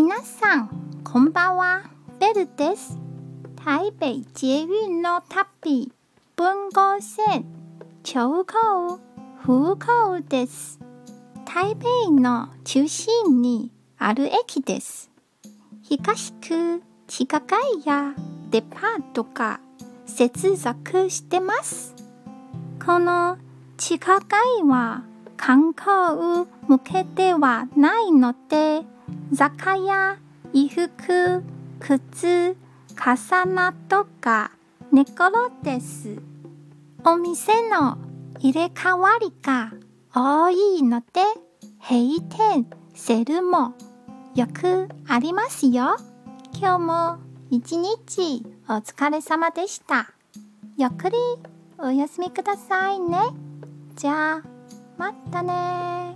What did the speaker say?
皆さん、こんばんは。ベルです。台北捷運の旅、文豪線、長高、風高です。台北の中心にある駅です。東区地下街やデパートが接続してます。この地下街は観光向けではないので、雑貨や衣服、靴、傘などが寝転です。お店の入れ替わりが多いので、閉店、セルもよくありますよ。今日も一日お疲れ様でした。ゆっくりお休みくださいね。じゃあ、またね